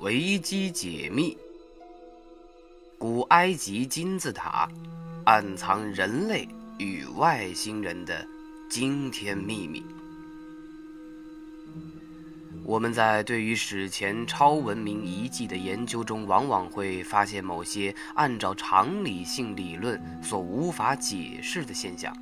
维基解密：古埃及金字塔暗藏人类与外星人的惊天秘密。我们在对于史前超文明遗迹的研究中，往往会发现某些按照常理性理论所无法解释的现象。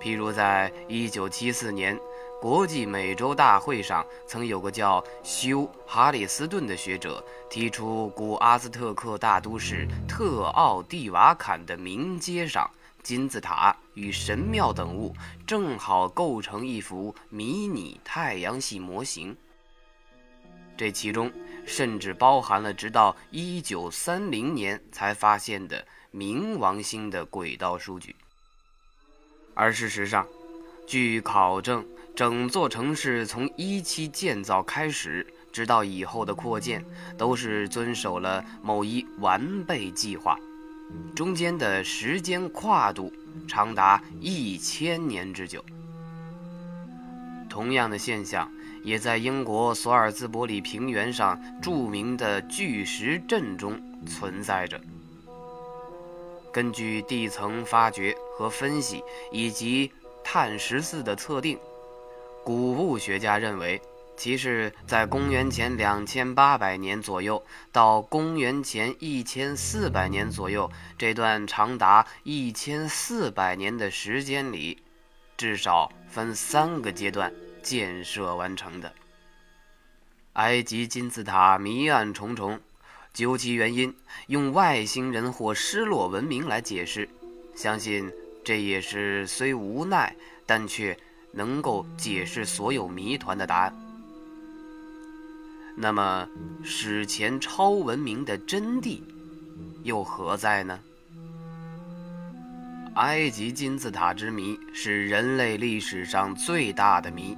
譬如，在一九七四年国际美洲大会上，曾有个叫休·哈里斯顿的学者提出，古阿兹特克大都市特奥蒂瓦坎的名街上。金字塔与神庙等物正好构成一幅迷你太阳系模型。这其中甚至包含了直到1930年才发现的冥王星的轨道数据。而事实上，据考证，整座城市从一期建造开始，直到以后的扩建，都是遵守了某一完备计划。中间的时间跨度长达一千年之久。同样的现象也在英国索尔兹伯里平原上著名的巨石阵中存在着。根据地层发掘和分析以及碳十四的测定，古物学家认为。其是在公元前两千八百年左右到公元前一千四百年左右这段长达一千四百年的时间里，至少分三个阶段建设完成的。埃及金字塔谜案重重，究其原因，用外星人或失落文明来解释，相信这也是虽无奈，但却能够解释所有谜团的答案。那么，史前超文明的真谛又何在呢？埃及金字塔之谜是人类历史上最大的谜，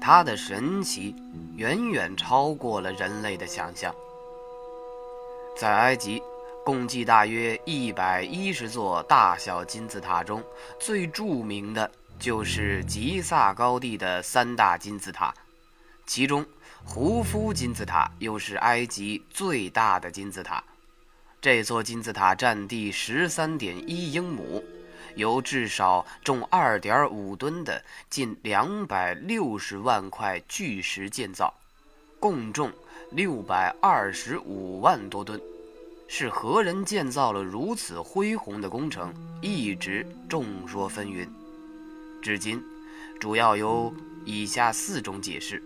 它的神奇远远超过了人类的想象。在埃及，共计大约一百一十座大小金字塔中，最著名的就是吉萨高地的三大金字塔，其中。胡夫金字塔又是埃及最大的金字塔，这座金字塔占地十三点一英亩，由至少重二点五吨的近两百六十万块巨石建造，共重六百二十五万多吨。是何人建造了如此恢宏的工程，一直众说纷纭。至今，主要有以下四种解释。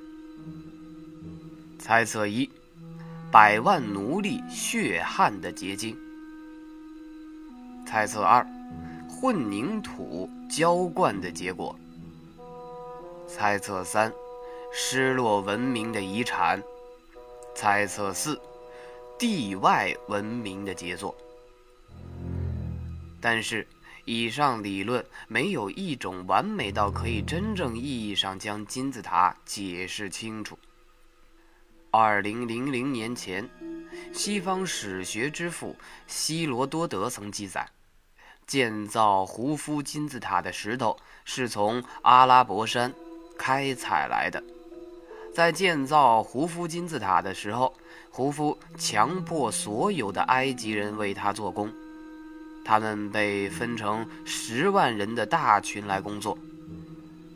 猜测一：百万奴隶血汗的结晶。猜测二：混凝土浇灌的结果。猜测三：失落文明的遗产。猜测四：地外文明的杰作。但是，以上理论没有一种完美到可以真正意义上将金字塔解释清楚。二零零零年前，西方史学之父希罗多德曾记载，建造胡夫金字塔的石头是从阿拉伯山开采来的。在建造胡夫金字塔的时候，胡夫强迫所有的埃及人为他做工，他们被分成十万人的大群来工作，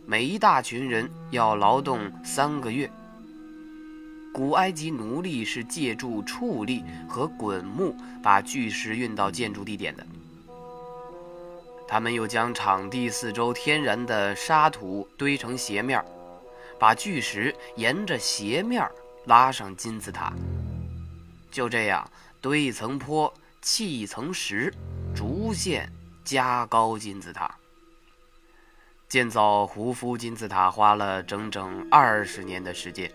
每一大群人要劳动三个月。古埃及奴隶是借助畜力和滚木把巨石运到建筑地点的。他们又将场地四周天然的沙土堆成斜面，把巨石沿着斜面拉上金字塔。就这样堆一层坡，砌一层石，逐渐加高金字塔。建造胡夫金字塔花了整整二十年的时间。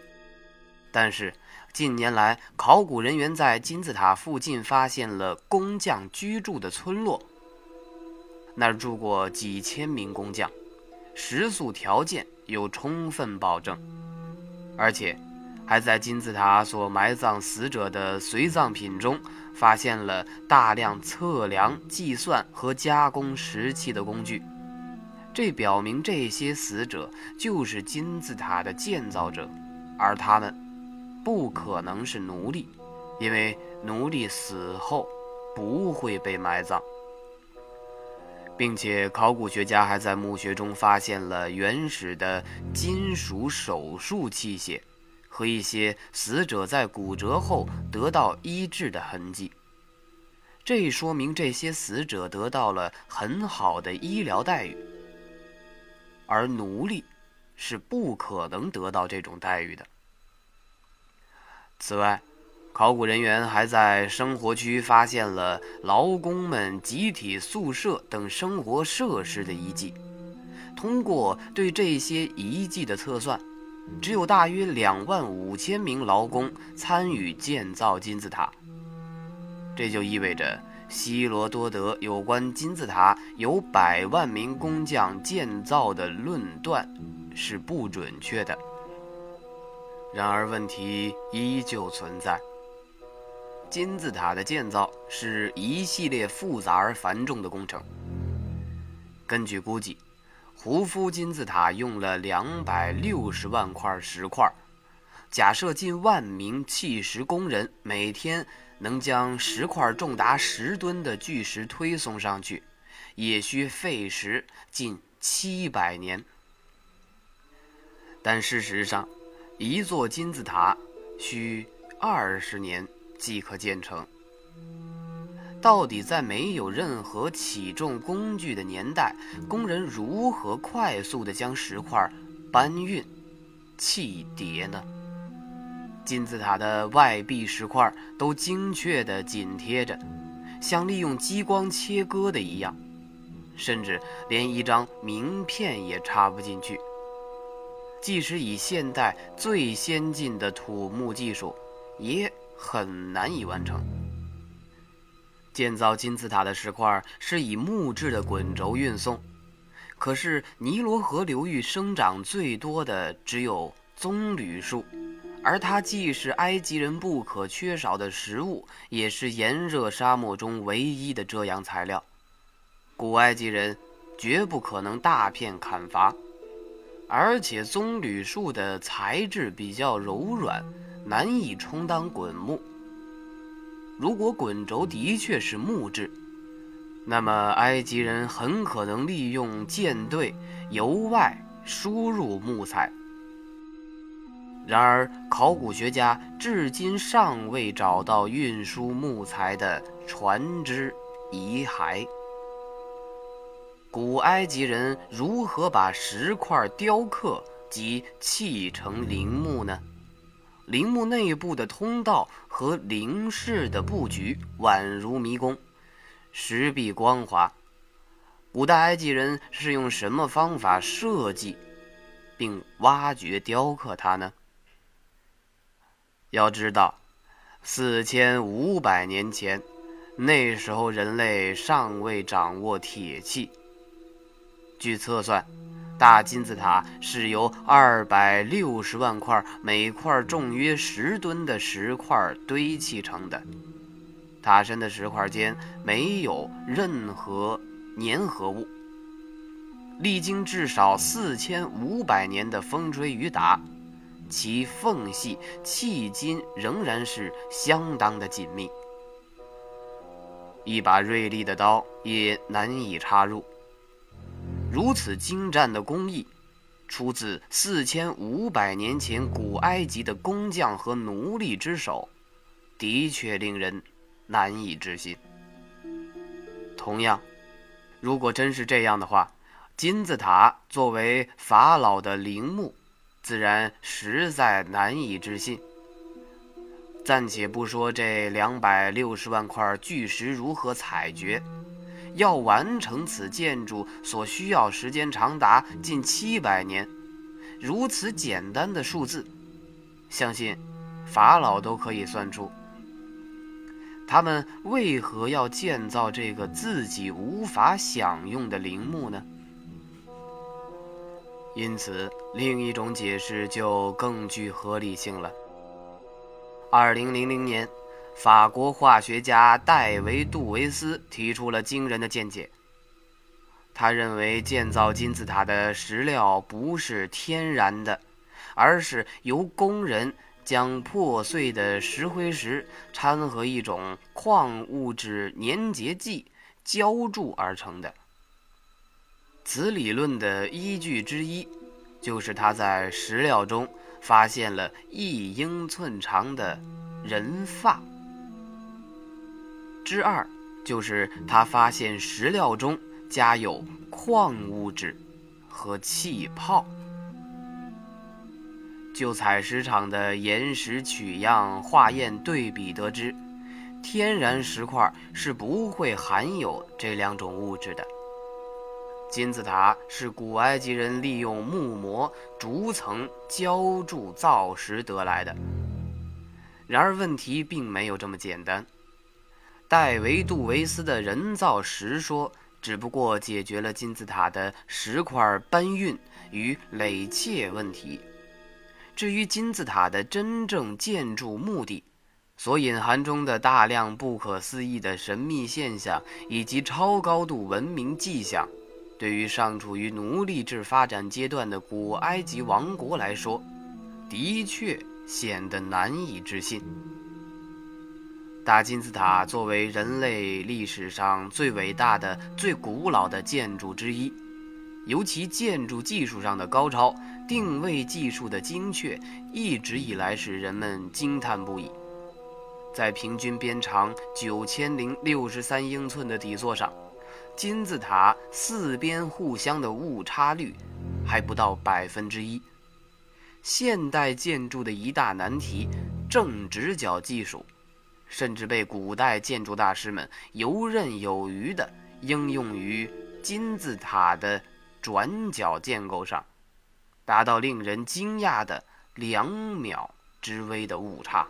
但是，近年来，考古人员在金字塔附近发现了工匠居住的村落，那儿住过几千名工匠，食宿条件有充分保证，而且，还在金字塔所埋葬死者的随葬品中发现了大量测量、计算和加工石器的工具，这表明这些死者就是金字塔的建造者，而他们。不可能是奴隶，因为奴隶死后不会被埋葬。并且，考古学家还在墓穴中发现了原始的金属手术器械和一些死者在骨折后得到医治的痕迹。这说明这些死者得到了很好的医疗待遇，而奴隶是不可能得到这种待遇的。此外，考古人员还在生活区发现了劳工们集体宿舍等生活设施的遗迹。通过对这些遗迹的测算，只有大约两万五千名劳工参与建造金字塔。这就意味着希罗多德有关金字塔由百万名工匠建造的论断是不准确的。然而，问题依旧存在。金字塔的建造是一系列复杂而繁重的工程。根据估计，胡夫金字塔用了两百六十万块石块。假设近万名砌石工人每天能将石块重达十吨的巨石推送上去，也需费时近七百年。但事实上，一座金字塔需二十年。即可建成。到底在没有任何起重工具的年代，工人如何快速地将石块搬运、砌叠呢？金字塔的外壁石块都精确地紧贴着，像利用激光切割的一样，甚至连一张名片也插不进去。即使以现代最先进的土木技术，也。很难以完成。建造金字塔的石块是以木质的滚轴运送，可是尼罗河流域生长最多的只有棕榈树，而它既是埃及人不可缺少的食物，也是炎热沙漠中唯一的遮阳材料。古埃及人绝不可能大片砍伐，而且棕榈树的材质比较柔软。难以充当滚木。如果滚轴的确是木质，那么埃及人很可能利用舰队由外输入木材。然而，考古学家至今尚未找到运输木材的船只遗骸。古埃及人如何把石块雕刻及砌成陵墓呢？陵墓内部的通道和陵室的布局宛如迷宫，石壁光滑。古代埃及人是用什么方法设计并挖掘雕刻它呢？要知道，四千五百年前，那时候人类尚未掌握铁器。据测算。大金字塔是由二百六十万块、每块重约十吨的石块堆砌成的。塔身的石块间没有任何粘合物。历经至少四千五百年的风吹雨打，其缝隙迄今仍然是相当的紧密，一把锐利的刀也难以插入。如此精湛的工艺，出自四千五百年前古埃及的工匠和奴隶之手，的确令人难以置信。同样，如果真是这样的话，金字塔作为法老的陵墓，自然实在难以置信。暂且不说这两百六十万块巨石如何采掘。要完成此建筑所需要时间长达近七百年，如此简单的数字，相信法老都可以算出。他们为何要建造这个自己无法享用的陵墓呢？因此，另一种解释就更具合理性了。二零零零年。法国化学家戴维·杜维斯提出了惊人的见解。他认为建造金字塔的石料不是天然的，而是由工人将破碎的石灰石掺和一种矿物质粘结剂浇铸而成的。此理论的依据之一，就是他在石料中发现了一英寸长的人发；之二，就是他发现石料中加有矿物质和气泡。就采石场的岩石取样化验对比得知，天然石块是不会含有这两种物质的。金字塔是古埃及人利用木模逐层浇筑造石得来的。然而，问题并没有这么简单。戴维·杜维斯的人造石说只不过解决了金字塔的石块搬运与垒砌问题。至于金字塔的真正建筑目的，所隐含中的大量不可思议的神秘现象以及超高度文明迹象。对于尚处于奴隶制发展阶段的古埃及王国来说，的确显得难以置信。大金字塔作为人类历史上最伟大的、最古老的建筑之一，尤其建筑技术上的高超、定位技术的精确，一直以来使人们惊叹不已。在平均边长九千零六十三英寸的底座上。金字塔四边互相的误差率还不到百分之一。现代建筑的一大难题——正直角技术，甚至被古代建筑大师们游刃有余地应用于金字塔的转角建构上，达到令人惊讶的两秒之微的误差。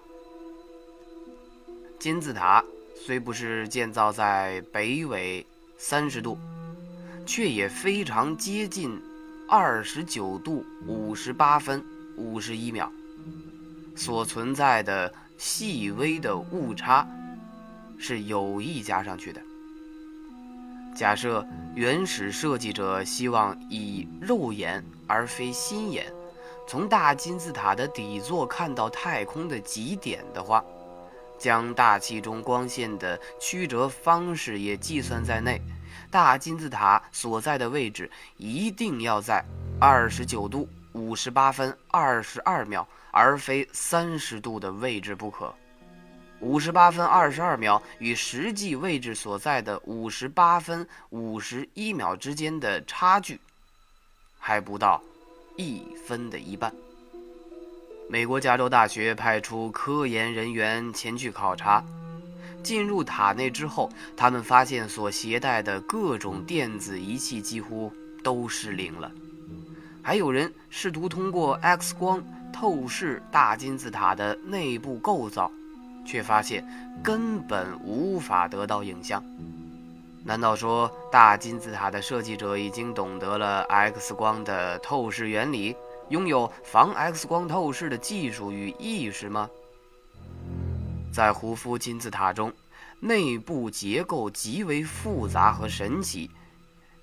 金字塔虽不是建造在北纬。三十度，却也非常接近二十九度五十八分五十一秒。所存在的细微的误差，是有意加上去的。假设原始设计者希望以肉眼而非心眼，从大金字塔的底座看到太空的极点的话，将大气中光线的曲折方式也计算在内。大金字塔所在的位置一定要在二十九度五十八分二十二秒，而非三十度的位置不可。五十八分二十二秒与实际位置所在的五十八分五十一秒之间的差距，还不到一分的一半。美国加州大学派出科研人员前去考察。进入塔内之后，他们发现所携带的各种电子仪器几乎都失灵了。还有人试图通过 X 光透视大金字塔的内部构造，却发现根本无法得到影像。难道说大金字塔的设计者已经懂得了 X 光的透视原理，拥有防 X 光透视的技术与意识吗？在胡夫金字塔中，内部结构极为复杂和神奇，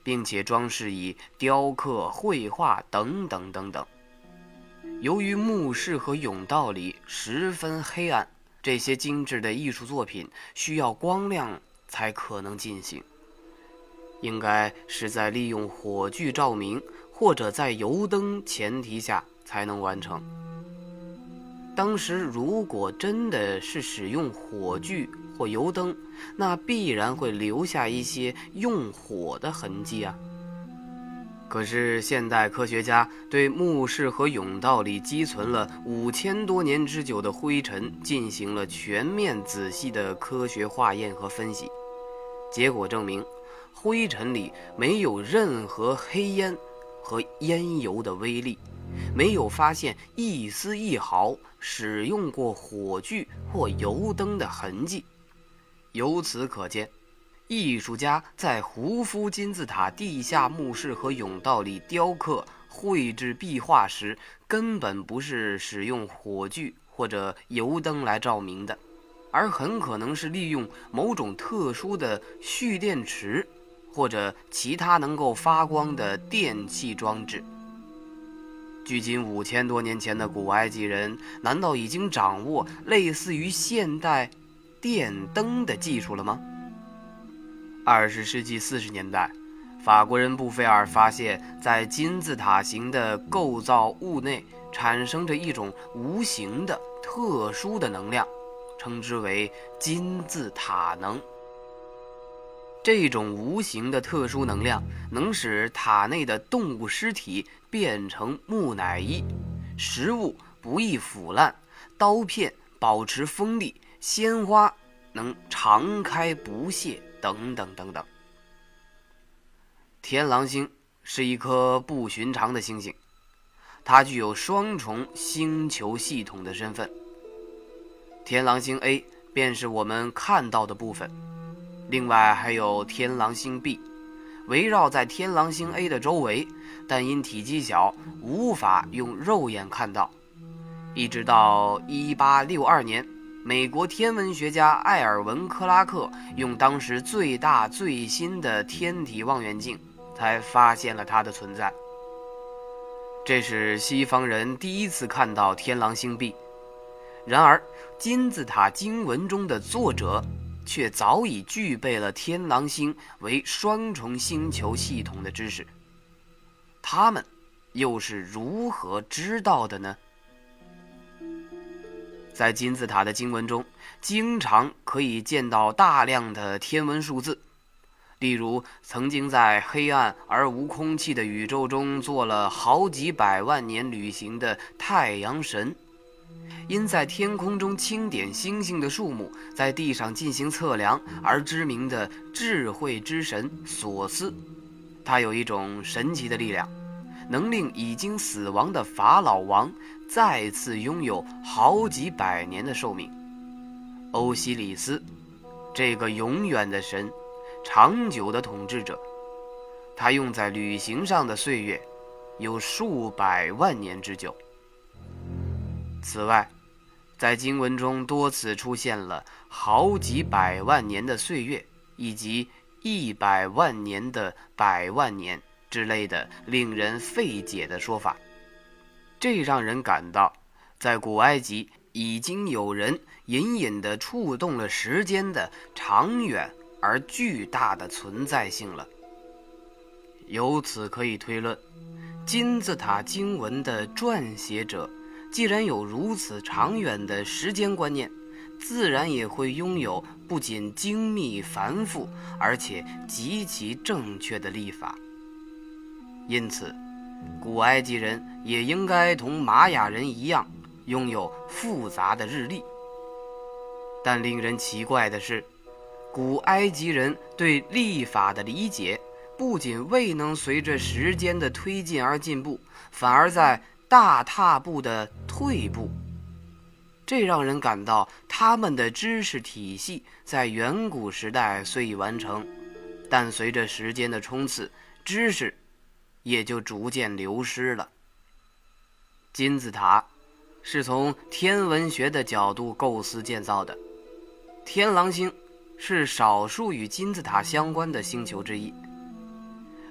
并且装饰以雕刻、绘画等等等等。由于墓室和甬道里十分黑暗，这些精致的艺术作品需要光亮才可能进行，应该是在利用火炬照明或者在油灯前提下才能完成。当时如果真的是使用火炬或油灯，那必然会留下一些用火的痕迹啊。可是现代科学家对墓室和甬道里积存了五千多年之久的灰尘进行了全面仔细的科学化验和分析，结果证明，灰尘里没有任何黑烟和烟油的微粒。没有发现一丝一毫使用过火炬或油灯的痕迹，由此可见，艺术家在胡夫金字塔地下墓室和甬道里雕刻、绘制壁画时，根本不是使用火炬或者油灯来照明的，而很可能是利用某种特殊的蓄电池或者其他能够发光的电器装置。距今五千多年前的古埃及人，难道已经掌握类似于现代电灯的技术了吗？二十世纪四十年代，法国人布菲尔发现，在金字塔形的构造物内产生着一种无形的特殊的能量，称之为金字塔能。这种无形的特殊能量能使塔内的动物尸体变成木乃伊，食物不易腐烂，刀片保持锋利，鲜花能常开不谢，等等等等。天狼星是一颗不寻常的星星，它具有双重星球系统的身份。天狼星 A 便是我们看到的部分。另外还有天狼星 B，围绕在天狼星 A 的周围，但因体积小，无法用肉眼看到。一直到1862年，美国天文学家艾尔文·克拉克用当时最大最新的天体望远镜，才发现了它的存在。这是西方人第一次看到天狼星 B。然而，金字塔经文中的作者。却早已具备了天狼星为双重星球系统的知识。他们又是如何知道的呢？在金字塔的经文中，经常可以见到大量的天文数字，例如曾经在黑暗而无空气的宇宙中做了好几百万年旅行的太阳神。因在天空中清点星星的数目，在地上进行测量而知名的智慧之神索斯，他有一种神奇的力量，能令已经死亡的法老王再次拥有好几百年的寿命。欧西里斯，这个永远的神，长久的统治者，他用在旅行上的岁月，有数百万年之久。此外，在经文中多次出现了好几百万年的岁月，以及一百万年的百万年之类的令人费解的说法，这让人感到，在古埃及已经有人隐隐地触动了时间的长远而巨大的存在性了。由此可以推论，金字塔经文的撰写者。既然有如此长远的时间观念，自然也会拥有不仅精密繁复，而且极其正确的历法。因此，古埃及人也应该同玛雅人一样，拥有复杂的日历。但令人奇怪的是，古埃及人对历法的理解，不仅未能随着时间的推进而进步，反而在。大踏步的退步，这让人感到他们的知识体系在远古时代虽已完成，但随着时间的冲刺，知识也就逐渐流失了。金字塔是从天文学的角度构思建造的，天狼星是少数与金字塔相关的星球之一。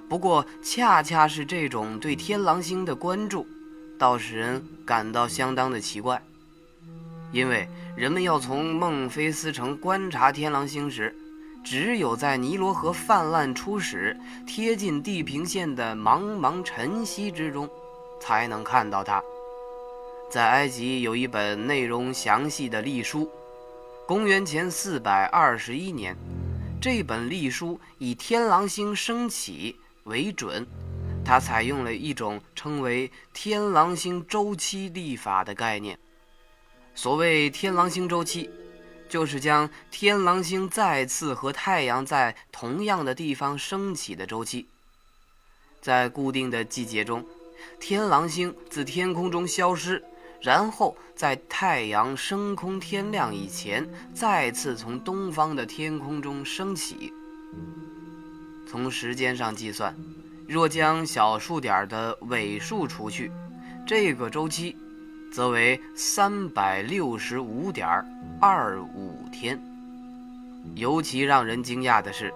不过，恰恰是这种对天狼星的关注。倒使人感到相当的奇怪，因为人们要从孟菲斯城观察天狼星时，只有在尼罗河泛滥初始、贴近地平线的茫茫晨曦之中，才能看到它。在埃及有一本内容详细的历书，公元前四百二十一年，这本历书以天狼星升起为准。它采用了一种称为“天狼星周期历法”的概念。所谓“天狼星周期”，就是将天狼星再次和太阳在同样的地方升起的周期。在固定的季节中，天狼星自天空中消失，然后在太阳升空天亮以前，再次从东方的天空中升起。从时间上计算。若将小数点的尾数除去，这个周期则为三百六十五点二五天。尤其让人惊讶的是，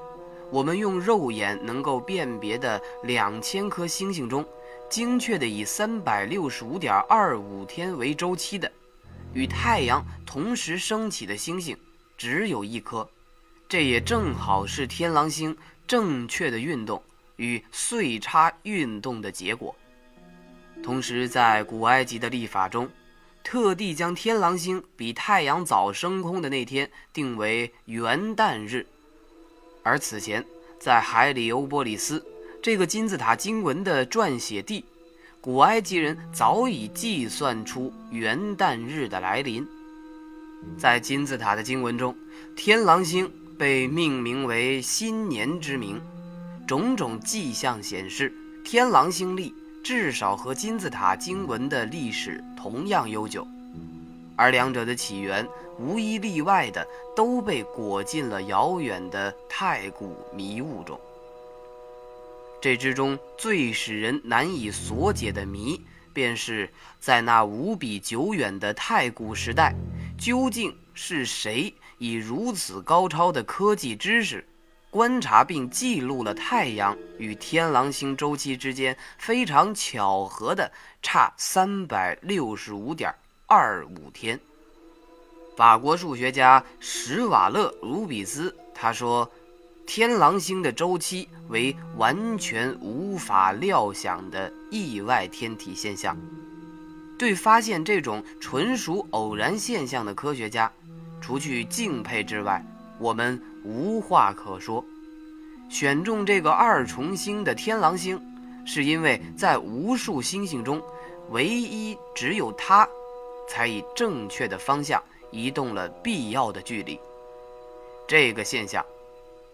我们用肉眼能够辨别的两千颗星星中，精确的以三百六十五点二五天为周期的，与太阳同时升起的星星只有一颗，这也正好是天狼星正确的运动与岁差运动的结果。同时，在古埃及的历法中，特地将天狼星比太阳早升空的那天定为元旦日，而此前在海里欧波里斯。这个金字塔经文的撰写地，古埃及人早已计算出元旦日的来临。在金字塔的经文中，天狼星被命名为新年之名，种种迹象显示，天狼星历至少和金字塔经文的历史同样悠久，而两者的起源无一例外的都被裹进了遥远的太古迷雾中。这之中最使人难以所解的谜，便是在那无比久远的太古时代，究竟是谁以如此高超的科技知识，观察并记录了太阳与天狼星周期之间非常巧合的差三百六十五点二五天？法国数学家史瓦勒·卢比斯他说。天狼星的周期为完全无法料想的意外天体现象。对发现这种纯属偶然现象的科学家，除去敬佩之外，我们无话可说。选中这个二重星的天狼星，是因为在无数星星中，唯一只有它，才以正确的方向移动了必要的距离。这个现象。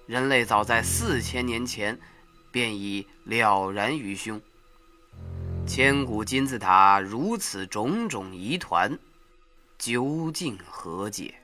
人类早在四千年前，便已了然于胸。千古金字塔如此种种疑团，究竟何解？